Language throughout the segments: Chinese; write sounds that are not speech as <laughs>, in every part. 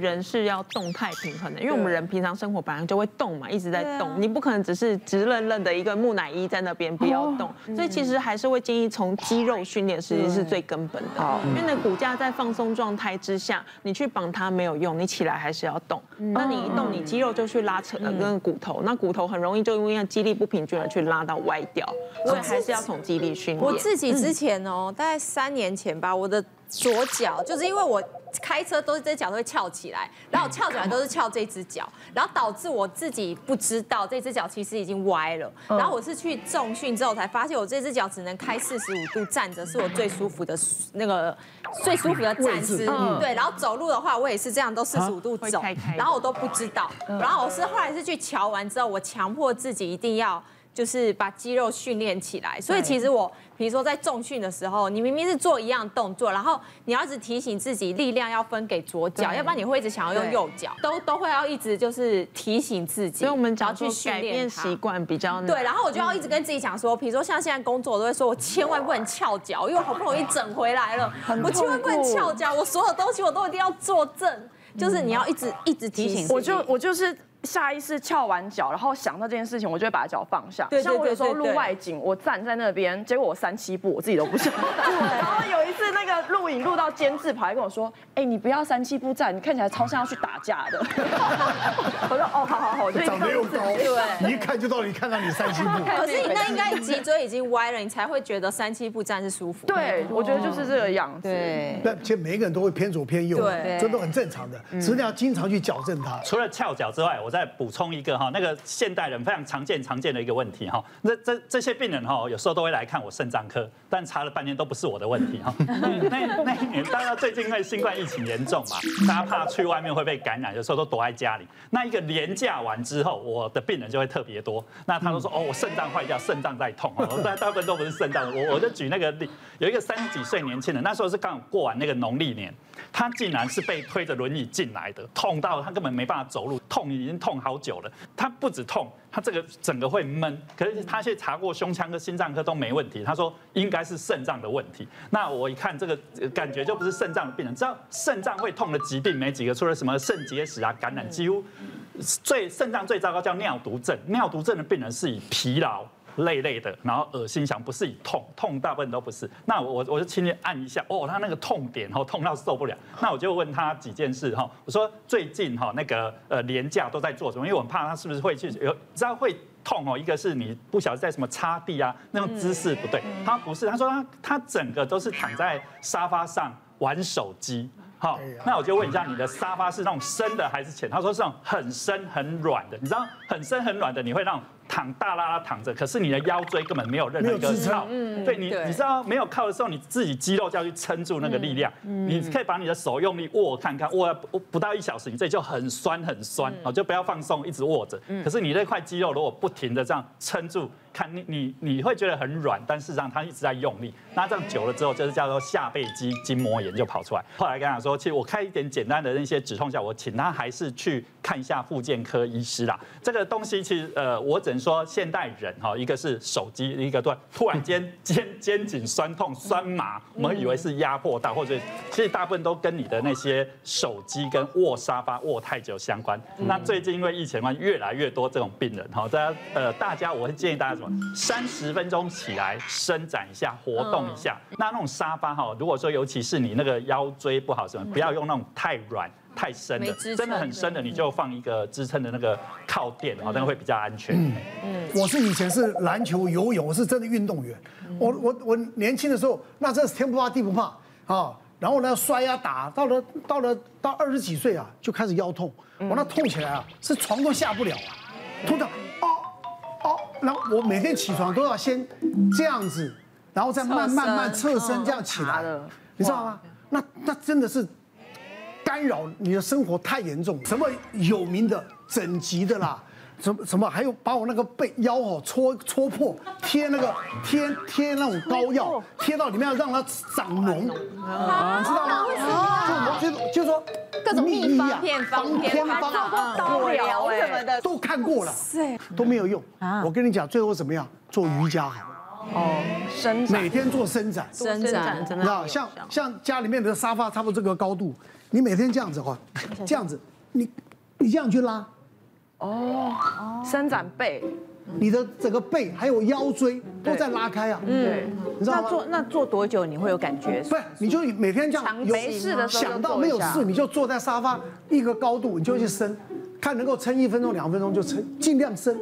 人是要动态平衡的，因为我们人平常生活本来就会动嘛，一直在动，你不可能只是直愣愣的一个木乃伊在那边不要动，所以其实还是会建议从肌肉训练，实际是最根本的。因为那骨架在放松状态之下，你去绑它没有用，你起来还是要动。那你一动，你肌肉就去拉扯了跟骨头，那骨头很容易就因为肌力不平均而去拉到歪掉，所以还是要从肌力训练。我自己之前哦，大概三年前吧，我的左脚就是因为我。开车都是这只脚都会翘起来，然后我翘起来都是翘这只脚，然后导致我自己不知道这只脚其实已经歪了。然后我是去重训之后才发现，我这只脚只能开四十五度站着，是我最舒服的那个最舒服的站姿。对，然后走路的话，我也是这样，都四十五度走，然后我都不知道。然后我是后来是去瞧完之后，我强迫自己一定要。就是把肌肉训练起来，所以其实我，比如说在重训的时候，你明明是做一样动作，然后你要一直提醒自己力量要分给左脚，要不然你会一直想要用右脚，都都会要一直就是提醒自己。所以我们只要去改变习惯比较难。对，然后我就要一直跟自己讲说，比如说像现在工作，我都会说我千万不能翘脚，因为我好不容易整回来了，我千万不能翘脚，我所有东西我都一定要坐正，就是你要一直一直提醒。我就我就是。下意识翘完脚，然后想到这件事情，我就会把脚放下。对像我有时候录外景，我站在那边，结果我三七步，我自己都不想。<laughs> 然后有一次那个录影录到监制跑来跟我说：“哎，你不要三七步站，你看起来超像要去打架的。<laughs> ”我说：“哦，好好好。” <laughs> 长得又高，对，你一看就到，你看到你三七步。可是你那应该脊椎已经歪了，你才会觉得三七步站是舒服。对，我觉得就是这个样子。对，那其实每个人都会偏左偏右，对，这都很正常的，只是你要经常去矫正它。除了翘脚之外，我。再补充一个哈，那个现代人非常常见常见的一个问题哈，那这这些病人哈，有时候都会来看我肾脏科，但查了半天都不是我的问题哈。<laughs> 那那一年，当然最近因为新冠疫情严重嘛，大家怕去外面会被感染，有时候都躲在家里。那一个年假完之后，我的病人就会特别多。那他都说哦，我肾脏坏掉，肾脏在痛。大大部分都不是肾脏，我我就举那个例，有一个三十几岁年轻人，那时候是刚过完那个农历年。他竟然是被推着轮椅进来的，痛到他根本没办法走路，痛已经痛好久了。他不止痛，他这个整个会闷。可是他去查过胸腔科、心脏科都没问题，他说应该是肾脏的问题。那我一看这个感觉就不是肾脏的病人，知道肾脏会痛的疾病没几个，除了什么肾结石啊、感染，几乎最肾脏最糟糕叫尿毒症。尿毒症的病人是以疲劳。累累的，然后恶心想，不是以痛，痛大部分都不是。那我我就轻轻按一下，哦，他那个痛点哦，痛到受不了。那我就问他几件事哈，我说最近哈那个呃连假都在做什么？因为我很怕他是不是会去有知道会痛哦。一个是你不晓得在什么擦地啊，那种姿势不对。他不是，他说他他整个都是躺在沙发上玩手机。好，那我就问一下，你的沙发是那种深的还是浅？他说是那种很深很软的。你知道很深很软的，你会让。躺大拉拉躺着，可是你的腰椎根本没有任何一个靠，对你，你知道没有靠的时候，你自己肌肉就要去撑住那个力量。你可以把你的手用力握看看，握不到一小时，你这里就很酸很酸，哦，就不要放松，一直握着。可是你那块肌肉如果不停的这样撑住。看你你你会觉得很软，但事实上它一直在用力。那这样久了之后，就是叫做下背肌筋膜炎就跑出来。后来跟他说，其实我开一点简单的那些止痛药，我请他还是去看一下复健科医师啦。这个东西其实呃，我只能说现代人哈，一个是手机，一个突突然间 <laughs> 肩肩颈酸痛酸麻，我们以为是压迫到，或者其实大部分都跟你的那些手机跟卧沙发卧太久相关。那最近因为疫情关，越来越多这种病人哈，大家呃大家我会建议大家什么。三十分钟起来伸展一下，活动一下。那那种沙发哈，如果说尤其是你那个腰椎不好什么，不要用那种太软、太深的，真的很深的，你就放一个支撑的那个靠垫，好像会比较安全。嗯，我是以前是篮球、游泳，我是真的运动员。我我我年轻的时候，那真是天不怕地不怕啊。然后呢，摔啊打，到了到了到二十几岁啊，就开始腰痛。我那痛起来啊，是床都下不了啊，痛到。然后我每天起床都要先这样子，然后再慢慢慢侧身这样起来，你知道吗？那那真的是干扰你的生活太严重。什么有名的整脊的啦，什么什么还有把我那个背腰哦戳戳破，贴那个贴贴那种膏药，贴到里面要让它长脓，你知道吗？就就就说。各种秘方、偏方、偏方、刀疗什么的都看过了，都没有用。我跟你讲，最后怎么样？做瑜伽好。哦，伸展。每天做伸展，伸展，你知道，像像家里面的沙发差不多这个高度，你每天这样子哈，<laughs> 这样子，你你这样去拉，哦，伸展背，你的整个背还有腰椎都在拉开啊。对，你知道吗？那做那做多久你会有感觉？不是，你就每天这样没事的时候就想到没有事，你就坐在沙发一个高度，你就去伸，看能够撑一分钟、两分钟就撑，尽量伸。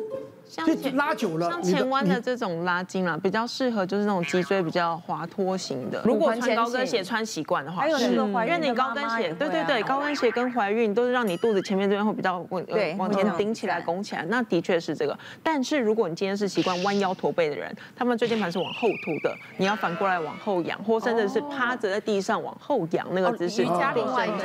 就像拉久了，像前弯的这种拉筋啦，比较适合就是那种脊椎比较滑脱型的。如果穿高跟鞋穿习惯的话，还有那是个怀孕因为你高跟鞋，对对对，高跟鞋跟怀孕都是让你肚子前面这边会比较往对往前顶起来、拱起来，那的确是这个。但是如果你今天是习惯弯腰驼背的人，他们椎间盘是往后凸的，你要反过来往后仰，或甚至是趴着在地上往后仰那个姿势。瑜伽另外一种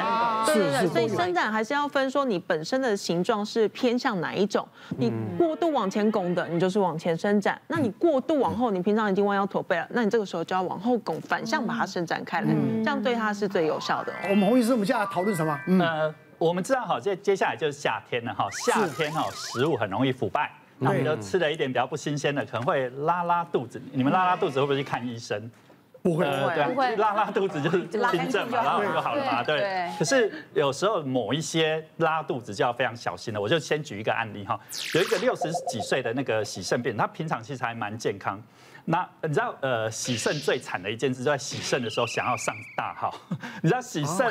对对对，所以伸展还是要分说你本身的形状是偏向哪一种。你过度往前拱的，你就是往前伸展；那你过度往后，你平常已经弯腰驼背了，那你这个时候就要往后拱，反向把它伸展开来，这样对它是最有效的哦。我们洪医师，我们现在讨论什么？嗯，呃，我们知道哈，接接下来就是夏天了哈，夏天哈食物很容易腐败，那我们都吃了一点比较不新鲜的，可能会拉拉肚子。你们拉拉肚子会不会去看医生？不会，不会拉拉肚子就是轻症嘛，然后就好了嘛，对。可是有时候某一些拉肚子就要非常小心了。我就先举一个案例哈，有一个六十几岁的那个洗肾病人，他平常其实还蛮健康。那你知道呃洗肾最惨的一件事，就在洗肾的时候想要上大号。<laughs> 你知道洗肾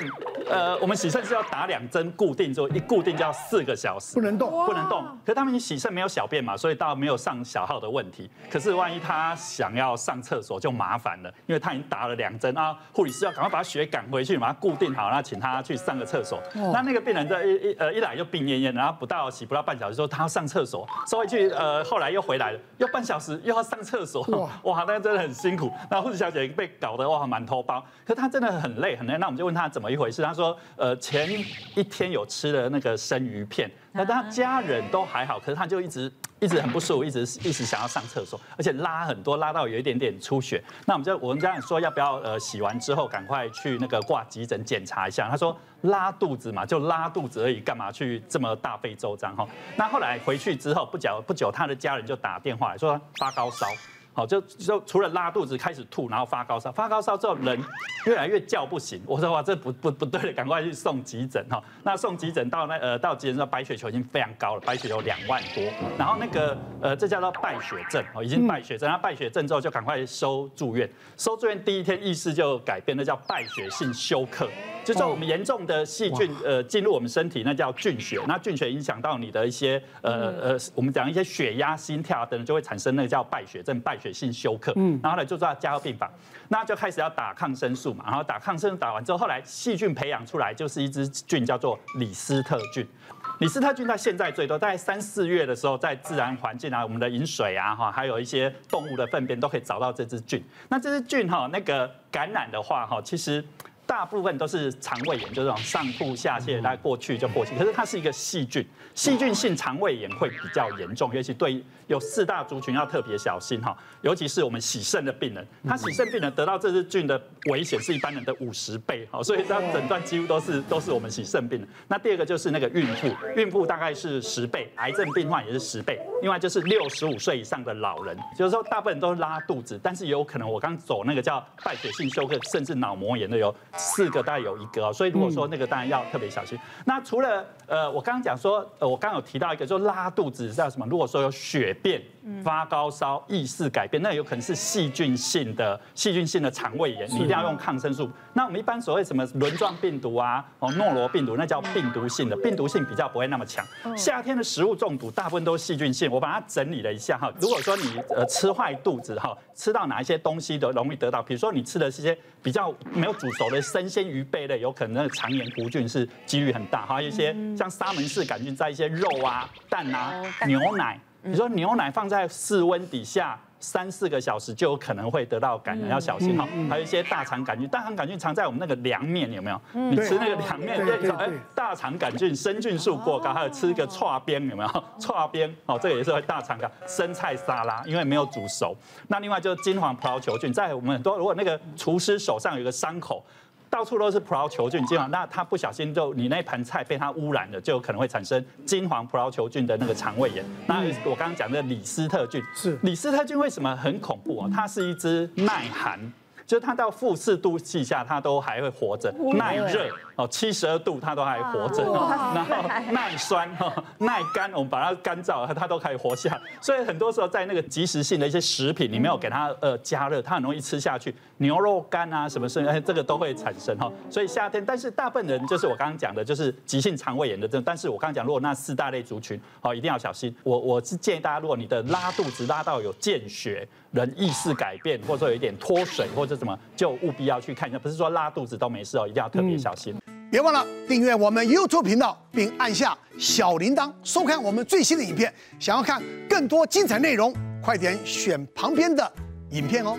呃我们洗肾是要打两针固定，之后一固定就要四个小时，不能动。不能动。可是他们洗肾没有小便嘛，所以倒没有上小号的问题。可是万一他想要上厕所就麻烦了，因为他已经打了两针啊，护理师要赶快把血赶回去，把它固定好，然后请他去上个厕所。那那个病人在一一呃一来就病恹恹，然后不到洗不到半小时说他要上厕所，收回去呃后来又回来了，又半小时又要上厕所，哇，那真的很辛苦。那护士小姐被搞得哇满头包，可是她真的很累很累。那我们就问她怎么一回事，她说呃前一天有吃了那个生鱼片。那她家人都还好，可是她就一直一直很不舒服，一直一直想要上厕所，而且拉很多，拉到有一点点出血。那我们就我们家人说要不要呃洗完之后赶快去那个挂急诊检查一下。她说拉肚子嘛，就拉肚子而已，干嘛去这么大费周章哈？那后来回去之后不久不久，他的家人就打电话来说他发高烧。好，就就除了拉肚子开始吐，然后发高烧，发高烧之后人越来越叫不醒。我说哇，这不不不对了，赶快去送急诊哈。那送急诊到那呃到急诊之后，白血球已经非常高了，白血球两万多。然后那个呃这叫做败血症哦，已经败血症。那败血症之后就赶快收住院，收住院第一天意识就改变，那叫败血性休克。就是说我们严重的细菌呃进入我们身体，那叫菌血。那菌血影响到你的一些呃呃，我们讲一些血压、心跳等等，就会产生那个叫败血症、败血性休克。嗯，然后呢就到加护病房，那就开始要打抗生素嘛。然后打抗生素打完之后，后来细菌培养出来就是一支菌叫做李斯特菌。李斯特菌在现在最多，在三四月的时候，在自然环境啊，我们的饮水啊，哈，还有一些动物的粪便都可以找到这支菌。那这支菌哈，那个感染的话哈，其实。大部分都是肠胃炎，就这种上吐下泻，大概过去就过去。可是它是一个细菌，细菌性肠胃炎会比较严重，尤其对有四大族群要特别小心哈。尤其是我们洗肾的病人，他洗肾病人得到这支菌的危险是一般人的五十倍，好，所以他诊断几乎都是都是我们洗肾病人。那第二个就是那个孕妇，孕妇大概是十倍，癌症病患也是十倍。另外就是六十五岁以上的老人，就是说大部分都是拉肚子，但是也有可能我刚走那个叫败血性休克，甚至脑膜炎的有。四个大概有一个，所以如果说那个当然要特别小心。那除了呃，我刚刚讲说，呃，我刚刚有提到一个，就拉肚子叫什么？如果说有血便、发高烧、意识改变，那有可能是细菌性的细菌性的肠胃炎，你一定要用抗生素。那我们一般所谓什么轮状病毒啊，哦，诺罗病毒，那叫病毒性的，病毒性比较不会那么强。夏天的食物中毒大部分都是细菌性，我把它整理了一下哈。如果说你呃吃坏肚子哈，吃到哪一些东西都容易得到，比如说你吃的是些比较没有煮熟的生鲜鱼贝类，有可能那个肠炎弧菌是几率很大，还有一些像沙门氏杆菌在一些肉啊、蛋啊、牛奶，你说牛奶放在室温底下三四个小时就有可能会得到感染，要小心哈。还有一些大肠杆菌，大肠杆菌藏在我们那个凉面有没有？你吃那个凉面，哎，大肠杆菌生菌数过高，还有吃一个剉边有没有？剉边哦，这个也是会大肠杆。生菜沙拉因为没有煮熟，那另外就是金黄葡萄球菌，在我们很多如果那个厨师手上有个伤口。到处都是葡萄球菌，金黄，那它不小心就你那盘菜被它污染了，就有可能会产生金黄葡萄球菌的那个肠胃炎。那我刚刚讲的李斯特菌，是李斯特菌为什么很恐怖啊？它是一只耐寒、就是它到负四度以下，它都还会活着，耐热哦，七十二度它都还活着，然后 <laughs> 耐酸哈、耐干，我们把它干燥，它都可以活下。所以很多时候在那个即食性的一些食品，你没有给它呃加热，它很容易吃下去，牛肉干啊什么什么，这个都会产生哈。所以夏天，但是大部分人就是我刚刚讲的，就是急性肠胃炎的症，但是我刚刚讲，如果那四大类族群，哦，一定要小心。我我是建议大家，如果你的拉肚子拉到有见血，人意识改变，或者说有一点脱水或者什么，就务必要去看一下。不是说拉肚子都没事哦，一定要特别小心。别忘了订阅我们 YouTube 频道，并按下小铃铛，收看我们最新的影片。想要看更多精彩内容，快点选旁边的影片哦。